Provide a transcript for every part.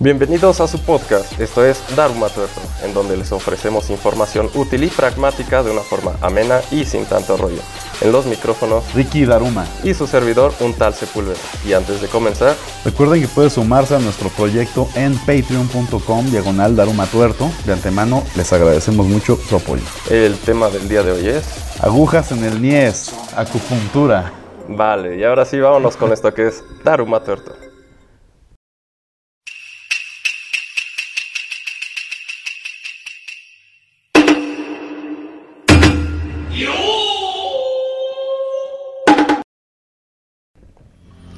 Bienvenidos a su podcast, esto es Daruma Tuerto, en donde les ofrecemos información útil y pragmática de una forma amena y sin tanto rollo. En los micrófonos, Ricky Daruma. Y su servidor, un tal Sepúlveda. Y antes de comenzar, recuerden que pueden sumarse a nuestro proyecto en patreon.com diagonal Daruma Tuerto. De antemano, les agradecemos mucho su apoyo. El tema del día de hoy es... Agujas en el niés, acupuntura. Vale, y ahora sí vámonos con esto que es Daruma Tuerto.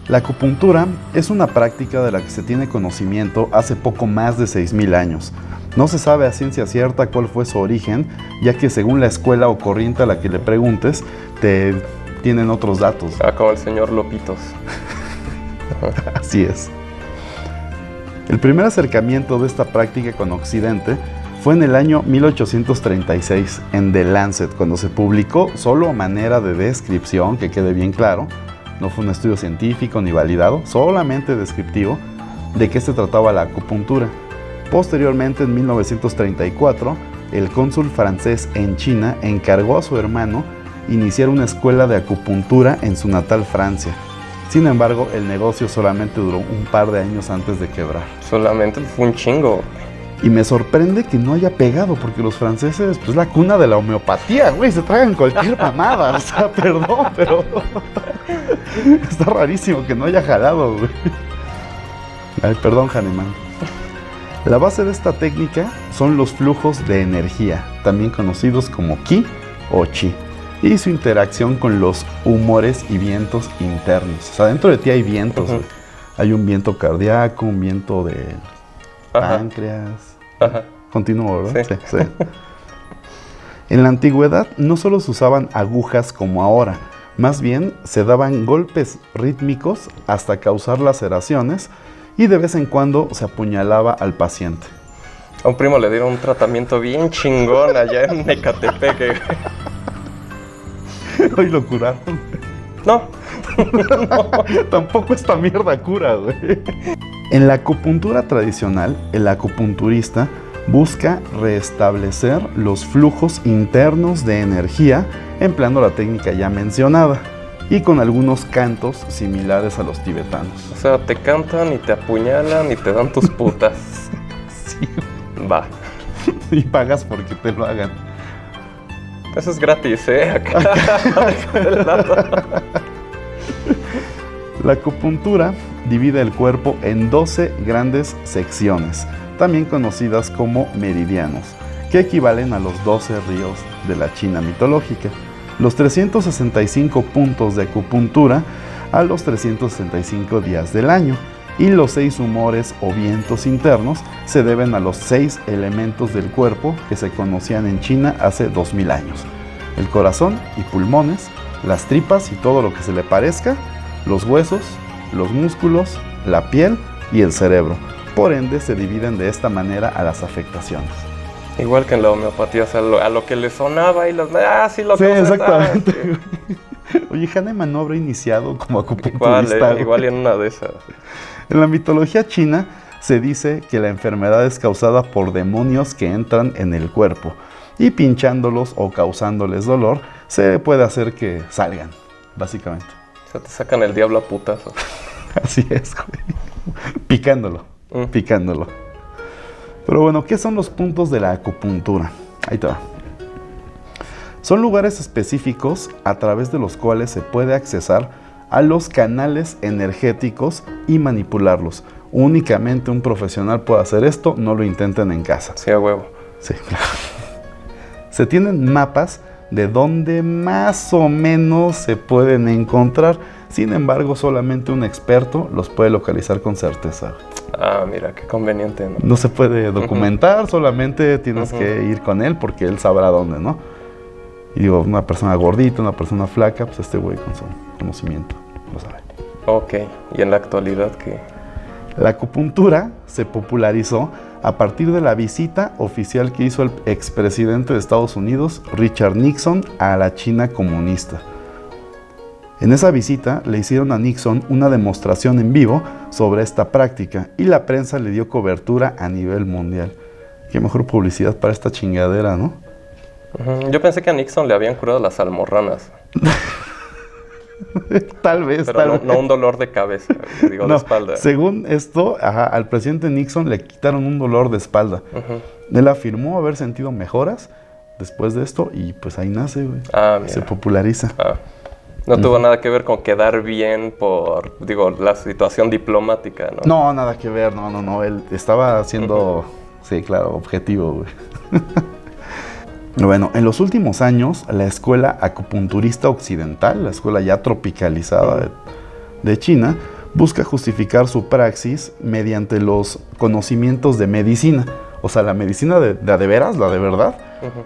La acupuntura es una práctica de la que se tiene conocimiento hace poco más de 6.000 años. No se sabe a ciencia cierta cuál fue su origen, ya que según la escuela o corriente a la que le preguntes, te tienen otros datos. Como el señor Lopitos. Así es. El primer acercamiento de esta práctica con Occidente fue en el año 1836 en The Lancet, cuando se publicó solo a manera de descripción, que quede bien claro, no fue un estudio científico ni validado, solamente descriptivo de qué se trataba la acupuntura. Posteriormente, en 1934, el cónsul francés en China encargó a su hermano iniciar una escuela de acupuntura en su natal Francia. Sin embargo, el negocio solamente duró un par de años antes de quebrar. Solamente fue un chingo. Y me sorprende que no haya pegado, porque los franceses, pues la cuna de la homeopatía, güey, se tragan cualquier mamada. o sea, perdón, pero está rarísimo que no haya jalado, güey. Ay, perdón, Hahnemann. La base de esta técnica son los flujos de energía, también conocidos como ki o chi, y su interacción con los humores y vientos internos. O sea, dentro de ti hay vientos. güey. Hay un viento cardíaco, un viento de Ajá. páncreas. Ajá. Continúo, ¿verdad? Sí. sí. En la antigüedad no solo se usaban agujas como ahora, más bien se daban golpes rítmicos hasta causar laceraciones y de vez en cuando se apuñalaba al paciente. A un primo le dieron un tratamiento bien chingón allá en Ecatepec. eh. Hoy lo curaron. No, Tampoco esta mierda cura, güey. En la acupuntura tradicional, el acupunturista busca restablecer los flujos internos de energía empleando la técnica ya mencionada y con algunos cantos similares a los tibetanos. o sea, te cantan y te apuñalan y te dan tus putas. Sí, Va. y pagas porque te lo hagan. Eso es gratis, ¿eh? Acá. La acupuntura divide el cuerpo en 12 grandes secciones, también conocidas como meridianos, que equivalen a los 12 ríos de la China mitológica. Los 365 puntos de acupuntura a los 365 días del año y los seis humores o vientos internos se deben a los seis elementos del cuerpo que se conocían en China hace 2000 años. El corazón y pulmones, las tripas y todo lo que se le parezca, los huesos, los músculos, la piel y el cerebro. Por ende, se dividen de esta manera a las afectaciones. Igual que en la homeopatía, o sea, lo- a lo que le sonaba y los. Ah, sí, lo Sí, conoces, exactamente. sí. Oye, Hahnemann no habrá iniciado como Igual, acupunturista. eh, güey. igual en una de esas. En la mitología china se dice que la enfermedad es causada por demonios que entran en el cuerpo y pinchándolos o causándoles dolor se puede hacer que salgan, básicamente. O sea, te sacan el diablo a putazos. Así es, güey. Picándolo, Mm. picándolo. Pero bueno, ¿qué son los puntos de la acupuntura? Ahí te va. Son lugares específicos a través de los cuales se puede accesar a los canales energéticos y manipularlos. Únicamente un profesional puede hacer esto, no lo intenten en casa. Sí, a huevo. Sí, claro. Se tienen mapas de donde más o menos se pueden encontrar. Sin embargo, solamente un experto los puede localizar con certeza. Ah, mira, qué conveniente, ¿no? No se puede documentar, solamente tienes que ir con él porque él sabrá dónde, ¿no? Y digo, una persona gordita, una persona flaca, pues este güey con su conocimiento lo sabe. Ok, y en la actualidad que. La acupuntura se popularizó a partir de la visita oficial que hizo el expresidente de Estados Unidos, Richard Nixon, a la China comunista. En esa visita le hicieron a Nixon una demostración en vivo sobre esta práctica y la prensa le dio cobertura a nivel mundial. Qué mejor publicidad para esta chingadera, ¿no? Yo pensé que a Nixon le habían curado las almorranas. tal vez, Pero tal no, vez. no un dolor de cabeza, digo, No, de espalda. Según esto, ajá, al presidente Nixon le quitaron un dolor de espalda. Él afirmó haber sentido mejoras después de esto y pues ahí nace, güey. Ah, Se populariza. Ah. No tuvo nada que ver con quedar bien por, digo, la situación diplomática, ¿no? No, nada que ver, no, no, no. Él estaba siendo, sí, claro, objetivo, güey. bueno, en los últimos años, la escuela acupunturista occidental, la escuela ya tropicalizada de, de China, busca justificar su praxis mediante los conocimientos de medicina. O sea, la medicina de, de de veras, la de verdad,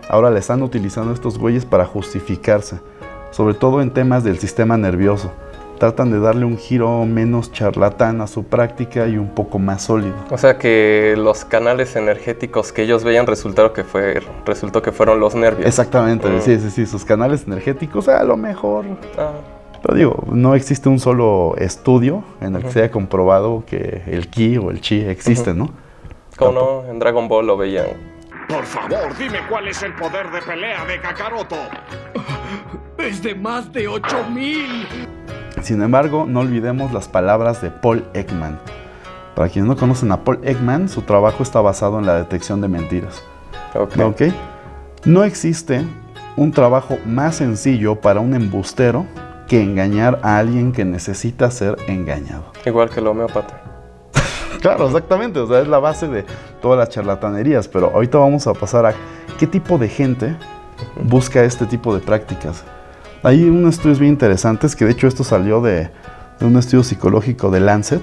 ahora la están utilizando estos güeyes para justificarse, sobre todo en temas del sistema nervioso. Tratan de darle un giro menos charlatán a su práctica y un poco más sólido. O sea que los canales energéticos que ellos veían resultaron que fue, resultó que fueron los nervios. Exactamente, Mm. sí, sí, sí, sus canales energéticos a lo mejor. Ah, Pero digo, no existe un solo estudio en el que Ujú. se haya comprobado que el ki o el chi existe, ¿no? ¿Cómo no? En Dragon Ball lo veían. Por favor, dime cuál es el poder de pelea de Kakaroto. Es de más de 8000. Sin embargo, no olvidemos las palabras de Paul Ekman. Para quienes no conocen a Paul Ekman, su trabajo está basado en la detección de mentiras. Ok. ¿Ok? No existe un trabajo más sencillo para un embustero que engañar a alguien que necesita ser engañado. Igual que el homeópata. Claro, exactamente, o sea, es la base de todas las charlatanerías, pero ahorita vamos a pasar a qué tipo de gente busca este tipo de prácticas. Hay unos estudios bien interesantes, que de hecho esto salió de, de un estudio psicológico de Lancet,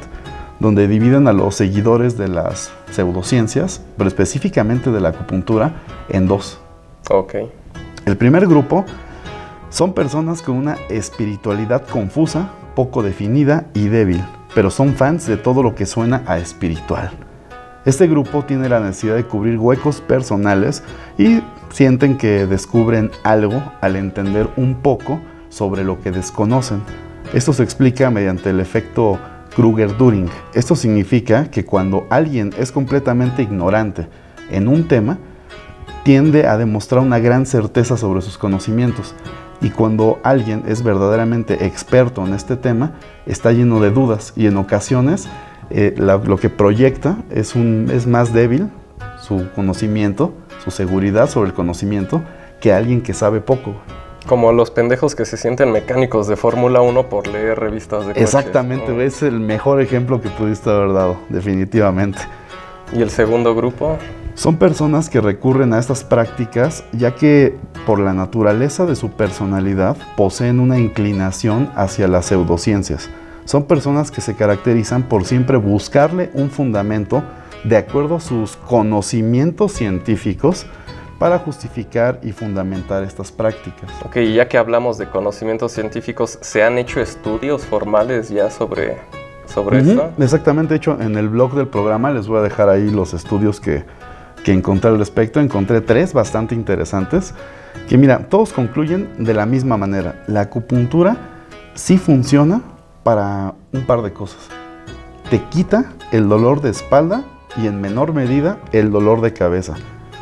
donde dividen a los seguidores de las pseudociencias, pero específicamente de la acupuntura, en dos. Ok. El primer grupo son personas con una espiritualidad confusa, poco definida y débil, pero son fans de todo lo que suena a espiritual. Este grupo tiene la necesidad de cubrir huecos personales y sienten que descubren algo al entender un poco sobre lo que desconocen. Esto se explica mediante el efecto Kruger-During. Esto significa que cuando alguien es completamente ignorante en un tema, tiende a demostrar una gran certeza sobre sus conocimientos. Y cuando alguien es verdaderamente experto en este tema, está lleno de dudas y en ocasiones eh, la- lo que proyecta es, un, es más débil su conocimiento, su seguridad sobre el conocimiento, que alguien que sabe poco. Como los pendejos que se sienten mecánicos de Fórmula 1 por leer revistas de coches. Exactamente, ¿no? güey, es el mejor ejemplo que pudiste haber dado, definitivamente. Y el segundo grupo, Son personas que recurren a estas prácticas ya que por la naturaleza de su personalidad poseen una inclinación hacia las pseudociencias. Son personas que se caracterizan por siempre buscarle un fundamento de acuerdo a sus conocimientos científicos para justificar y fundamentar estas prácticas. ok, ya que hablamos de conocimientos científicos, ¿se han hecho estudios formales ya sobre, sobre Ujú, esto? Exactamente, de hecho, en el blog del programa les voy a dejar ahí los estudios que, que encontré al respecto. Encontré tres bastante interesantes que, mira, todos concluyen de la misma manera. La acupuntura sí funciona para un par de cosas. Te quita el dolor de espalda y en menor medida el dolor de cabeza.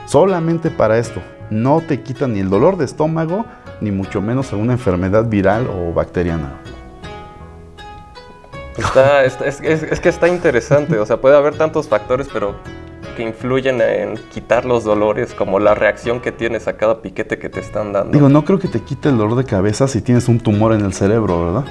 Solamente para esto. No te quita ni el dolor de estómago, ni mucho menos alguna enfermedad viral o bacteriana. Está, está- es, es- es que está interesante, o sea, puede haber tantos factores, pero que influyen en quitar los dolores, como la reacción que tienes a cada piquete que te están dando. Digo, no creo que te quite el dolor de cabeza si tienes un tumor en el cerebro, ¿verdad?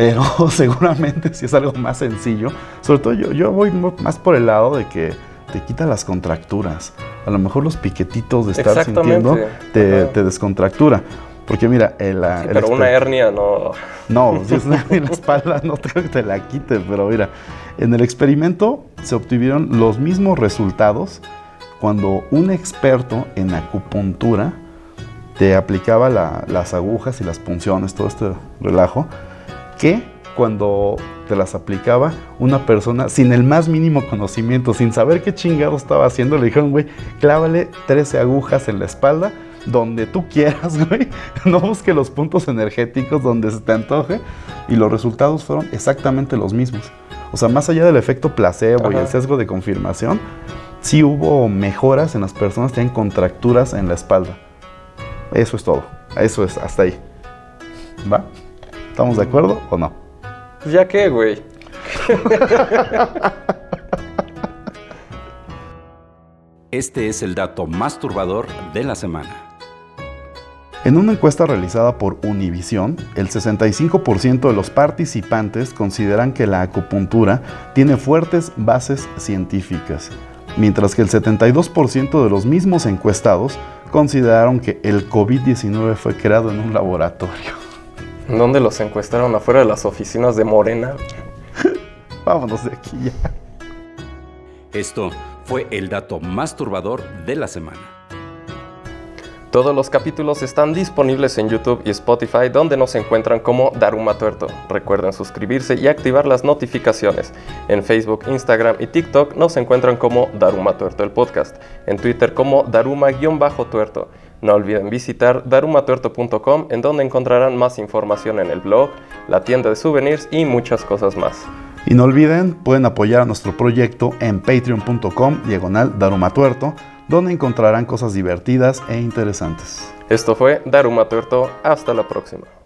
Pero seguramente si es algo más sencillo. Sobre todo yo, yo voy más por el lado de que te quita las contracturas. A lo mejor los piquetitos de estar sintiendo te, descontractura. Porque mira, el, la- Sí, el pero una hernia no. no, si es una en la espalda, no creo que te la quite, pero mira, en el experimento se obtuvieron los mismos resultados cuando un experto en acupuntura te aplicaba la- las agujas y las punciones, todo este relajo, que cuando te las aplicaba una persona sin el más mínimo conocimiento, sin saber qué chingado estaba haciendo, le dijeron, güey, clávale 13 agujas en la espalda donde tú quieras, güey. No busque los puntos energéticos donde se te antoje. Y los resultados fueron exactamente los mismos. O sea, más allá del efecto placebo y el sesgo de confirmación, sí hubo mejoras en las personas que tienen contracturas en la espalda. Eso es todo. Eso es, hasta ahí. ¿Va? ¿Estamos de acuerdo o no? Pues ya qué, güey. Este es el dato más turbador de la semana. En una encuesta realizada por Univision, el 65% de los participantes consideran que la acupuntura tiene fuertes bases científicas, mientras que el 72% de los mismos encuestados consideraron que el COVID-19 fue creado en un laboratorio. ¿Dónde los encuestaron? ¿Afuera de las oficinas de Morena? Vámonos de aquí ya. Esto fue el dato más turbador de la semana. Todos los capítulos están disponibles en YouTube y Spotify donde nos encuentran como Daruma Tuerto. Recuerden suscribirse y activar las notificaciones. En Facebook, Instagram y TikTok nos encuentran como Daruma Tuerto el podcast. En Twitter como Daruma-tuerto. No olviden visitar darumatuerto.com en donde encontrarán más información en el blog, la tienda de souvenirs y muchas cosas más. Y no olviden, pueden apoyar a nuestro proyecto en patreon.com diagonal darumatuerto, donde encontrarán cosas divertidas e interesantes. Esto fue Daruma Tuerto, hasta la próxima.